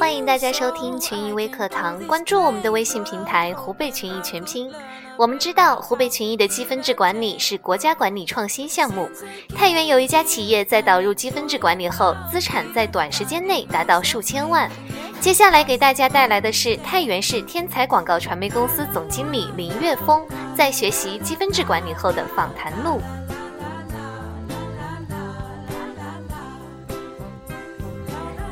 欢迎大家收听群益微课堂，关注我们的微信平台“湖北群益全拼”。我们知道，湖北群益的积分制管理是国家管理创新项目。太原有一家企业在导入积分制管理后，资产在短时间内达到数千万。接下来给大家带来的是太原市天才广告传媒公司总经理林岳峰在学习积分制管理后的访谈录。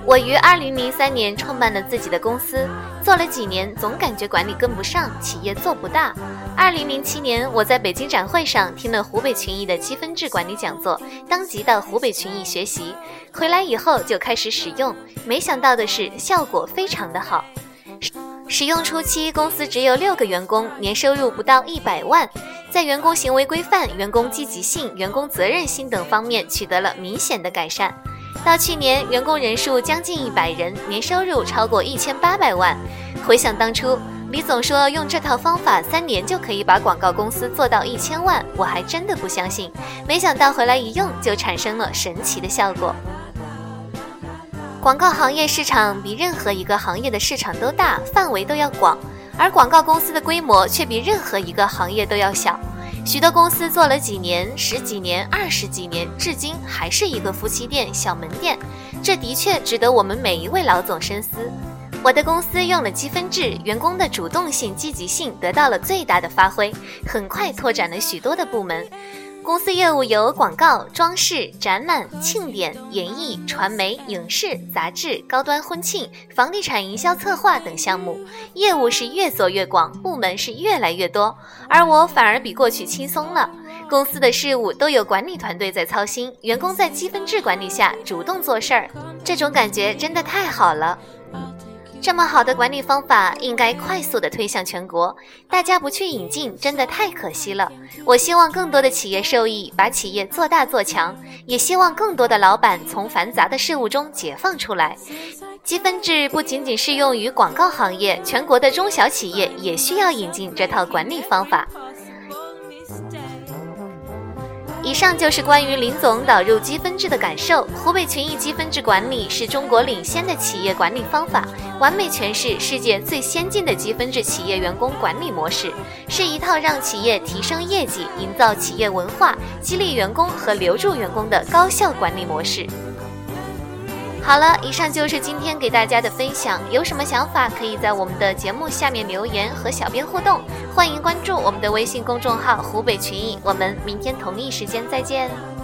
我于二零零三年创办了自己的公司，做了几年，总感觉管理跟不上，企业做不大。二零零七年，我在北京展会上听了湖北群益的积分制管理讲座，当即到湖北群益学习，回来以后就开始使用，没想到的是效果非常的好。使用初期，公司只有六个员工，年收入不到一百万，在员工行为规范、员工积极性、员工责任心等方面取得了明显的改善。到去年，员工人数将近一百人，年收入超过一千八百万。回想当初，李总说用这套方法三年就可以把广告公司做到一千万，我还真的不相信。没想到回来一用，就产生了神奇的效果。广告行业市场比任何一个行业的市场都大，范围都要广，而广告公司的规模却比任何一个行业都要小。许多公司做了几年、十几年、二十几年，至今还是一个夫妻店、小门店，这的确值得我们每一位老总深思。我的公司用了积分制，员工的主动性、积极性得到了最大的发挥，很快拓展了许多的部门。公司业务有广告、装饰、展览、庆典、演艺、传媒、影视、杂志、高端婚庆、房地产营销策划等项目，业务是越做越广，部门是越来越多。而我反而比过去轻松了，公司的事务都有管理团队在操心，员工在积分制管理下主动做事儿，这种感觉真的太好了。这么好的管理方法，应该快速的推向全国。大家不去引进，真的太可惜了。我希望更多的企业受益，把企业做大做强，也希望更多的老板从繁杂的事务中解放出来。积分制不仅仅适用于广告行业，全国的中小企业也需要引进这套管理方法。以上就是关于林总导入积分制的感受。湖北群益积分制管理是中国领先的企业管理方法，完美诠释世界最先进的积分制企业员工管理模式，是一套让企业提升业绩、营造企业文化、激励员工和留住员工的高效管理模式。好了，以上就是今天给大家的分享。有什么想法，可以在我们的节目下面留言和小编互动。欢迎关注我们的微信公众号“湖北群艺”，我们明天同一时间再见。